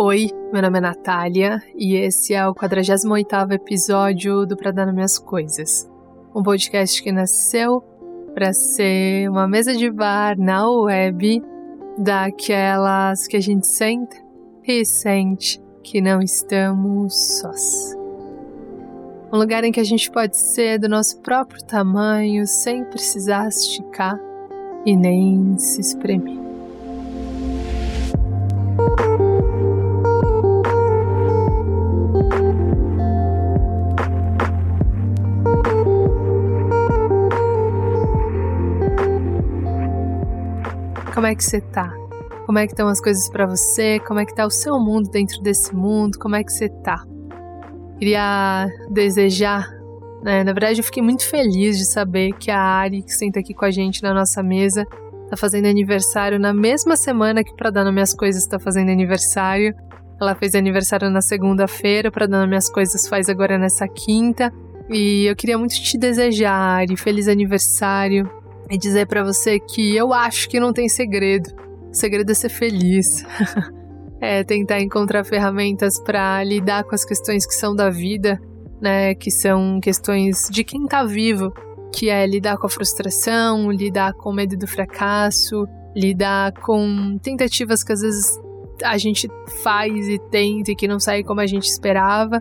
Oi, meu nome é Natália e esse é o 48º episódio do Pra Dar Nas Minhas Coisas. Um podcast que nasceu para ser uma mesa de bar na web daquelas que a gente senta e sente que não estamos sós. Um lugar em que a gente pode ser do nosso próprio tamanho sem precisar esticar e nem se espremer. Como é que você tá? Como é que estão as coisas para você? Como é que tá o seu mundo dentro desse mundo? Como é que você tá? Queria desejar, né? Na verdade, eu fiquei muito feliz de saber que a Ari, que senta aqui com a gente na nossa mesa, tá fazendo aniversário na mesma semana que para dar nas minhas coisas tá fazendo aniversário. Ela fez aniversário na segunda-feira, para dar nas minhas coisas faz agora nessa quinta. E eu queria muito te desejar, Ari, feliz aniversário e dizer para você que eu acho que não tem segredo. O segredo é ser feliz. é tentar encontrar ferramentas para lidar com as questões que são da vida, né, que são questões de quem tá vivo, que é lidar com a frustração, lidar com o medo do fracasso, lidar com tentativas que às vezes a gente faz e tenta e que não sai como a gente esperava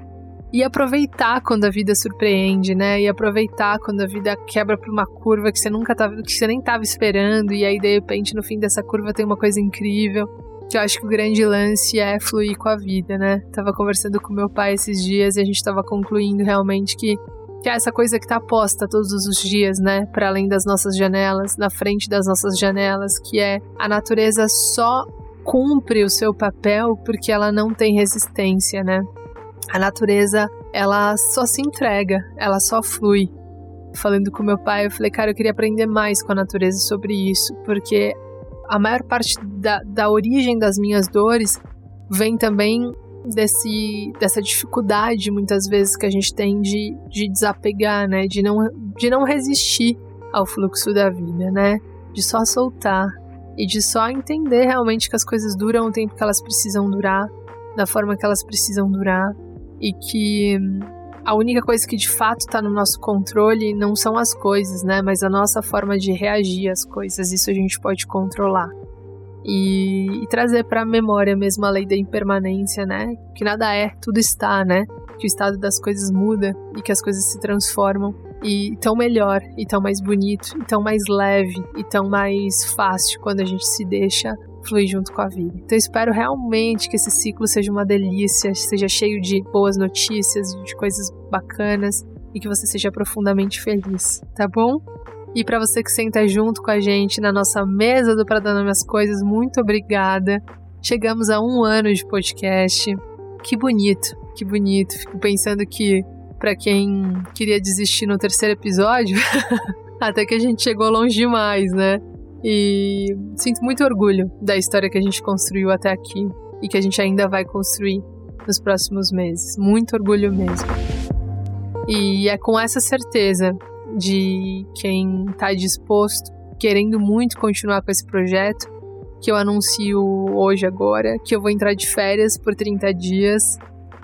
e aproveitar quando a vida surpreende, né? E aproveitar quando a vida quebra por uma curva que você nunca tava, que você nem estava esperando e aí de repente no fim dessa curva tem uma coisa incrível. Que eu acho que o grande lance é fluir com a vida, né? Tava conversando com meu pai esses dias e a gente tava concluindo realmente que que é essa coisa que tá posta todos os dias, né, para além das nossas janelas, na frente das nossas janelas, que é a natureza só cumpre o seu papel porque ela não tem resistência, né? A natureza, ela só se entrega, ela só flui. Falando com meu pai, eu falei, cara, eu queria aprender mais com a natureza sobre isso, porque a maior parte da, da origem das minhas dores vem também desse, dessa dificuldade, muitas vezes, que a gente tem de, de desapegar, né? De não, de não resistir ao fluxo da vida, né? De só soltar e de só entender realmente que as coisas duram o tempo que elas precisam durar, da forma que elas precisam durar e que a única coisa que de fato está no nosso controle não são as coisas, né? Mas a nossa forma de reagir às coisas. Isso a gente pode controlar. E, e trazer para a memória mesmo a lei da impermanência, né? Que nada é, tudo está, né? Que o estado das coisas muda e que as coisas se transformam e tão melhor, e tão mais bonito, e tão mais leve, e tão mais fácil quando a gente se deixa fluir junto com a vida. Então espero realmente que esse ciclo seja uma delícia, seja cheio de boas notícias, de coisas bacanas e que você seja profundamente feliz, tá bom? E para você que senta junto com a gente na nossa mesa do Pra Minhas Coisas, muito obrigada. Chegamos a um ano de podcast. Que bonito, que bonito. Fico pensando que para quem queria desistir no terceiro episódio, até que a gente chegou longe demais, né? E sinto muito orgulho da história que a gente construiu até aqui e que a gente ainda vai construir nos próximos meses. Muito orgulho mesmo. E é com essa certeza de quem está disposto, querendo muito continuar com esse projeto, que eu anuncio hoje agora, que eu vou entrar de férias por 30 dias.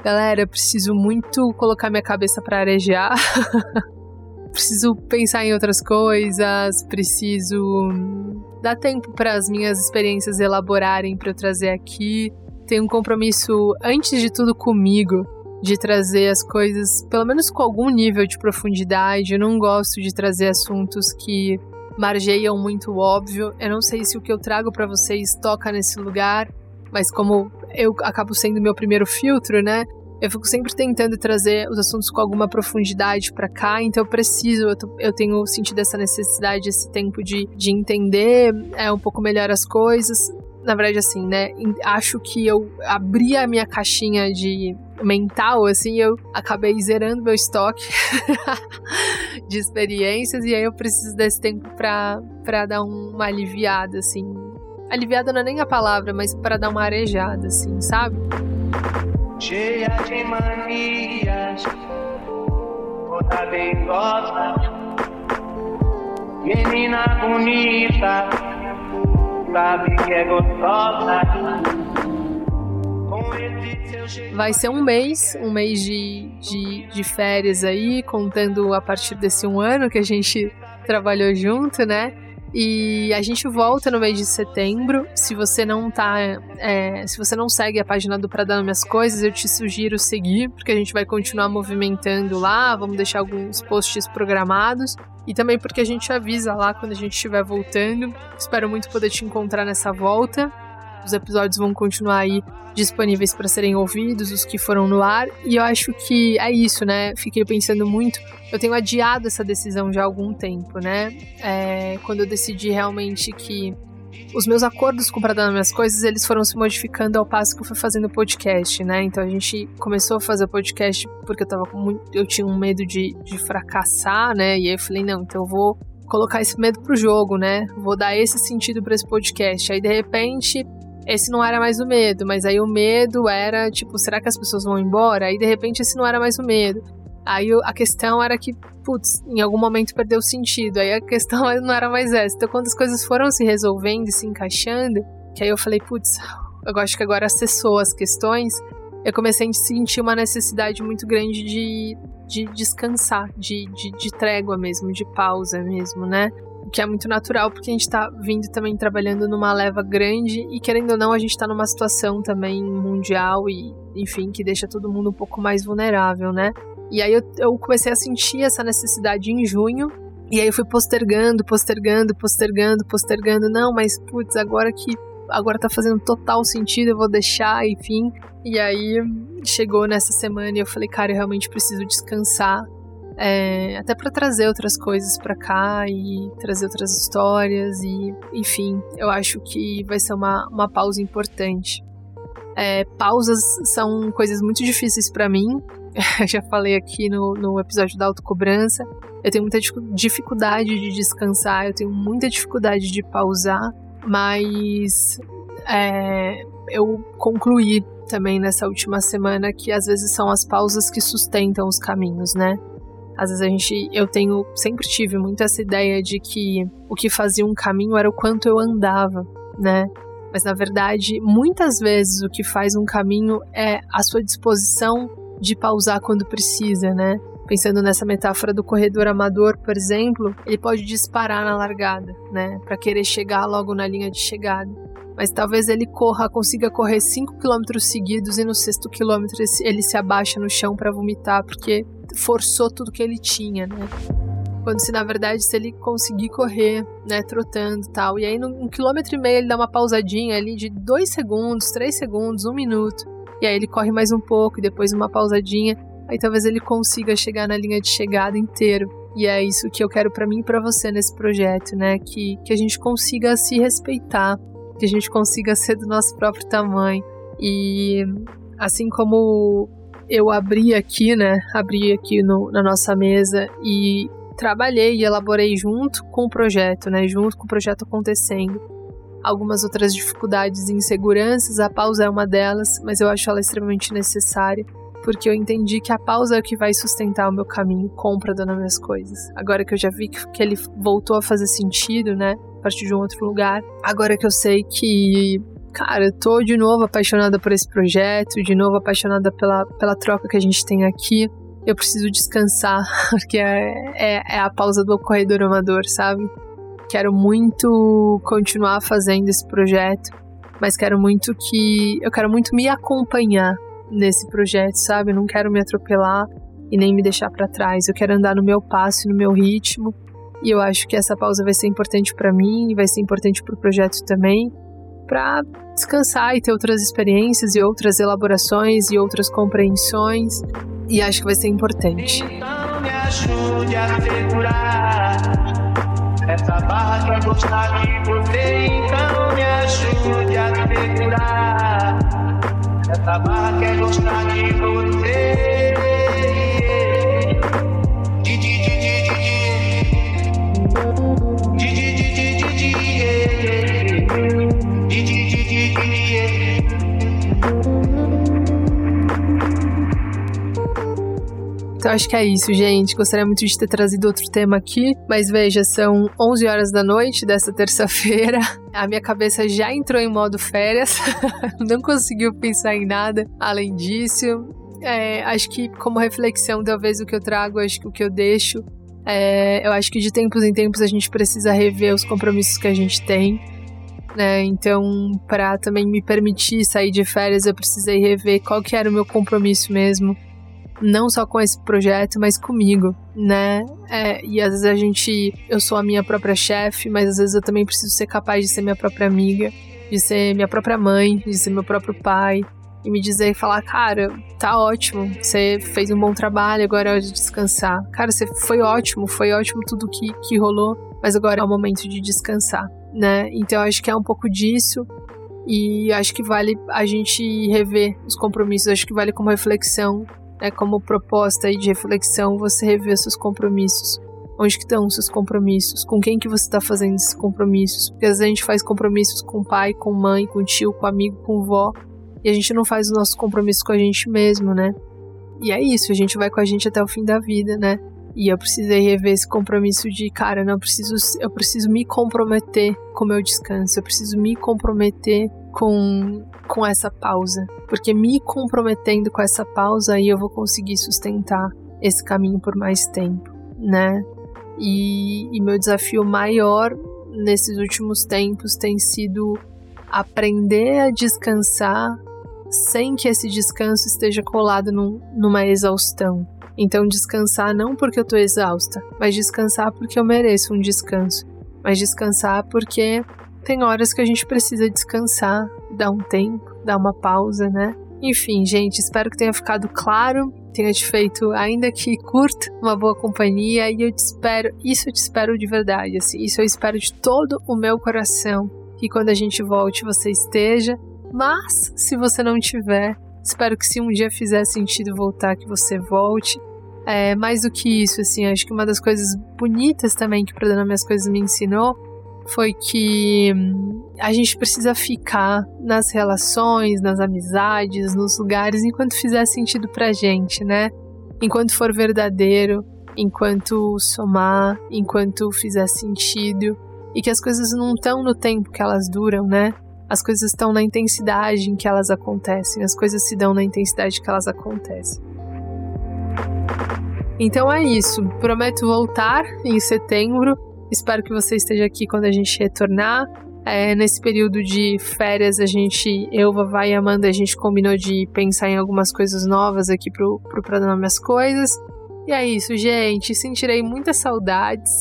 Galera, preciso muito colocar minha cabeça para arejar. preciso pensar em outras coisas, preciso dar tempo para as minhas experiências elaborarem para eu trazer aqui. Tenho um compromisso, antes de tudo, comigo, de trazer as coisas, pelo menos com algum nível de profundidade. Eu não gosto de trazer assuntos que margeiam muito óbvio. Eu não sei se o que eu trago para vocês toca nesse lugar, mas como eu acabo sendo meu primeiro filtro, né? Eu fico sempre tentando trazer os assuntos com alguma profundidade para cá, então eu preciso, eu, tô, eu, tenho sentido essa necessidade, esse tempo de, de entender é, um pouco melhor as coisas. Na verdade, assim, né? Acho que eu abri a minha caixinha de mental, assim, eu acabei zerando meu estoque de experiências e aí eu preciso desse tempo pra, pra dar uma aliviada, assim. Aliviada não é nem a palavra, mas para dar uma arejada, assim, sabe? Cheia de manias, toda dengosa, menina bonita, sabe que é gostosa. Vai ser um mês, um mês de, de, de férias aí, contando a partir desse um ano que a gente trabalhou junto, né? E a gente volta no mês de setembro. Se você não tá. É, se você não segue a página do Pra Dar Minhas Coisas, eu te sugiro seguir, porque a gente vai continuar movimentando lá. Vamos deixar alguns posts programados. E também porque a gente avisa lá quando a gente estiver voltando. Espero muito poder te encontrar nessa volta. Os episódios vão continuar aí disponíveis para serem ouvidos, os que foram no ar. E eu acho que é isso, né? Fiquei pensando muito. Eu tenho adiado essa decisão já há algum tempo, né? É, quando eu decidi realmente que os meus acordos com Pra Dar Minhas Coisas, eles foram se modificando ao passo que eu fui fazendo o podcast, né? Então a gente começou a fazer o podcast porque eu tava muito, eu tinha um medo de, de fracassar, né? E aí eu falei, não, então eu vou colocar esse medo pro jogo, né? Vou dar esse sentido para esse podcast. Aí de repente esse não era mais o medo, mas aí o medo era, tipo, será que as pessoas vão embora? Aí de repente esse não era mais o medo. Aí a questão era que, putz, em algum momento perdeu sentido. Aí a questão não era mais essa. Então quando as coisas foram se resolvendo e se encaixando, que aí eu falei, putz, eu acho que agora acessou as questões, eu comecei a sentir uma necessidade muito grande de, de descansar, de, de, de trégua mesmo, de pausa mesmo, né? O que é muito natural, porque a gente tá vindo também trabalhando numa leva grande e, querendo ou não, a gente tá numa situação também mundial e, enfim, que deixa todo mundo um pouco mais vulnerável, né? E aí eu, eu comecei a sentir essa necessidade em junho, e aí eu fui postergando, postergando, postergando, postergando. Não, mas putz, agora que agora tá fazendo total sentido, eu vou deixar, enfim. E aí chegou nessa semana e eu falei, cara, eu realmente preciso descansar é, até para trazer outras coisas para cá e trazer outras histórias e enfim eu acho que vai ser uma, uma pausa importante. É, pausas são coisas muito difíceis para mim. Já falei aqui no, no episódio da autocobrança. Eu tenho muita dificuldade de descansar eu tenho muita dificuldade de pausar mas é, eu concluí também nessa última semana que às vezes são as pausas que sustentam os caminhos, né? Às vezes a gente, eu tenho, sempre tive muito essa ideia de que o que fazia um caminho era o quanto eu andava, né? Mas na verdade, muitas vezes o que faz um caminho é a sua disposição de pausar quando precisa, né? Pensando nessa metáfora do corredor amador, por exemplo, ele pode disparar na largada, né, para querer chegar logo na linha de chegada. Mas talvez ele corra, consiga correr 5 km seguidos e no sexto quilômetro ele se abaixa no chão para vomitar, porque forçou tudo que ele tinha, né? Quando se na verdade, se ele conseguir correr, né, trotando e tal, e aí num um quilômetro e meio ele dá uma pausadinha ali de dois segundos, três segundos, um minuto, e aí ele corre mais um pouco e depois uma pausadinha, aí talvez ele consiga chegar na linha de chegada inteiro. E é isso que eu quero para mim e para você nesse projeto, né? Que, que a gente consiga se respeitar, que a gente consiga ser do nosso próprio tamanho. E assim como eu abri aqui, né? Abri aqui no, na nossa mesa e trabalhei e elaborei junto com o projeto, né? Junto com o projeto acontecendo. Algumas outras dificuldades e inseguranças, a pausa é uma delas, mas eu acho ela extremamente necessária, porque eu entendi que a pausa é o que vai sustentar o meu caminho compra dando minhas coisas. Agora que eu já vi que, que ele voltou a fazer sentido, né? Partir de um outro lugar. Agora que eu sei que cara, eu tô de novo apaixonada por esse projeto, de novo apaixonada pela, pela troca que a gente tem aqui. Eu preciso descansar, porque é, é, é a pausa do corredor amador, sabe? Quero muito continuar fazendo esse projeto, mas quero muito que. Eu quero muito me acompanhar nesse projeto, sabe? Eu não quero me atropelar e nem me deixar para trás. Eu quero andar no meu passo, no meu ritmo. E eu acho que essa pausa vai ser importante para mim e vai ser importante para o projeto também para descansar e ter outras experiências e outras elaborações e outras compreensões. E acho que vai ser importante. Então me ajude a segurar essa barra que é gostar de você. Então me ajude a segurar essa barra que é gostar de você. Então acho que é isso, gente. Gostaria muito de ter trazido outro tema aqui, mas veja, são 11 horas da noite dessa terça-feira. A minha cabeça já entrou em modo férias, não conseguiu pensar em nada além disso. É, acho que como reflexão, talvez o que eu trago, acho que o que eu deixo, é, eu acho que de tempos em tempos a gente precisa rever os compromissos que a gente tem. Né? Então, para também me permitir sair de férias, eu precisei rever qual que era o meu compromisso mesmo não só com esse projeto, mas comigo, né? É, e às vezes a gente, eu sou a minha própria chefe, mas às vezes eu também preciso ser capaz de ser minha própria amiga, de ser minha própria mãe, de ser meu próprio pai, e me dizer e falar, cara, tá ótimo, você fez um bom trabalho, agora é hora de descansar. Cara, você foi ótimo, foi ótimo tudo que, que rolou, mas agora é o momento de descansar, né? Então acho que é um pouco disso. E acho que vale a gente rever os compromissos, acho que vale como reflexão né, como proposta de reflexão, você rever seus compromissos. Onde que estão os seus compromissos? Com quem que você está fazendo esses compromissos? Porque às vezes a gente faz compromissos com pai, com mãe, com tio, com amigo, com vó, e a gente não faz os nossos compromissos com a gente mesmo, né? E é isso, a gente vai com a gente até o fim da vida, né? E eu precisei rever esse compromisso de, cara, não preciso, eu preciso me comprometer com o meu descanso, eu preciso me comprometer com, com essa pausa. Porque me comprometendo com essa pausa, aí eu vou conseguir sustentar esse caminho por mais tempo, né? E, e meu desafio maior nesses últimos tempos tem sido aprender a descansar sem que esse descanso esteja colado num, numa exaustão. Então, descansar não porque eu tô exausta, mas descansar porque eu mereço um descanso. Mas descansar porque tem horas que a gente precisa descansar, dar um tempo, dar uma pausa, né? Enfim, gente, espero que tenha ficado claro, tenha te feito, ainda que curto, uma boa companhia e eu te espero, isso eu te espero de verdade, assim, isso eu espero de todo o meu coração, que quando a gente volte você esteja, mas se você não tiver, espero que se um dia fizer sentido voltar, que você volte. É, mais do que isso, assim, acho que uma das coisas bonitas também que o Programa Minhas Coisas me ensinou foi que hum, a gente precisa ficar nas relações, nas amizades, nos lugares enquanto fizer sentido pra gente, né? Enquanto for verdadeiro, enquanto somar, enquanto fizer sentido e que as coisas não estão no tempo que elas duram, né? As coisas estão na intensidade em que elas acontecem, as coisas se dão na intensidade que elas acontecem. Então é isso. Prometo voltar em setembro Espero que você esteja aqui quando a gente retornar. É, nesse período de férias, a gente, eu, Vavá e Amanda, a gente combinou de pensar em algumas coisas novas aqui pro, pro Dar Minhas Coisas. E é isso, gente. Sentirei muitas saudades.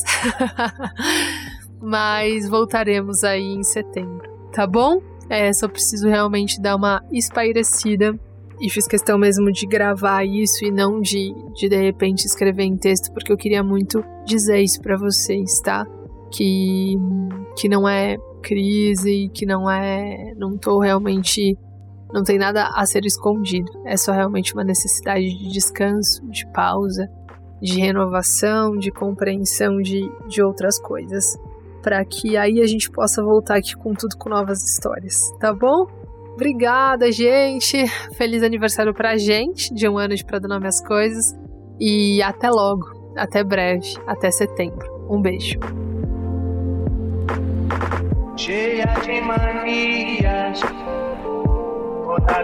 Mas voltaremos aí em setembro, tá bom? É, só preciso realmente dar uma espairecida e fiz questão mesmo de gravar isso e não de, de de repente escrever em texto, porque eu queria muito dizer isso para vocês, tá? Que, que não é crise, que não é. Não tô realmente. Não tem nada a ser escondido. É só realmente uma necessidade de descanso, de pausa, de renovação, de compreensão de, de outras coisas. Para que aí a gente possa voltar aqui com tudo com novas histórias, tá bom? Obrigada, gente. Feliz aniversário pra gente, de um ano de Pra Dar às Coisas. E até logo, até breve, até setembro. Um beijo. Cheia de manias, toda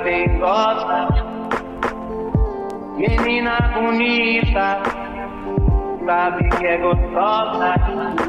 menina bonita, sabe que é gostosa.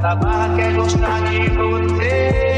essa barra quer gostar de você.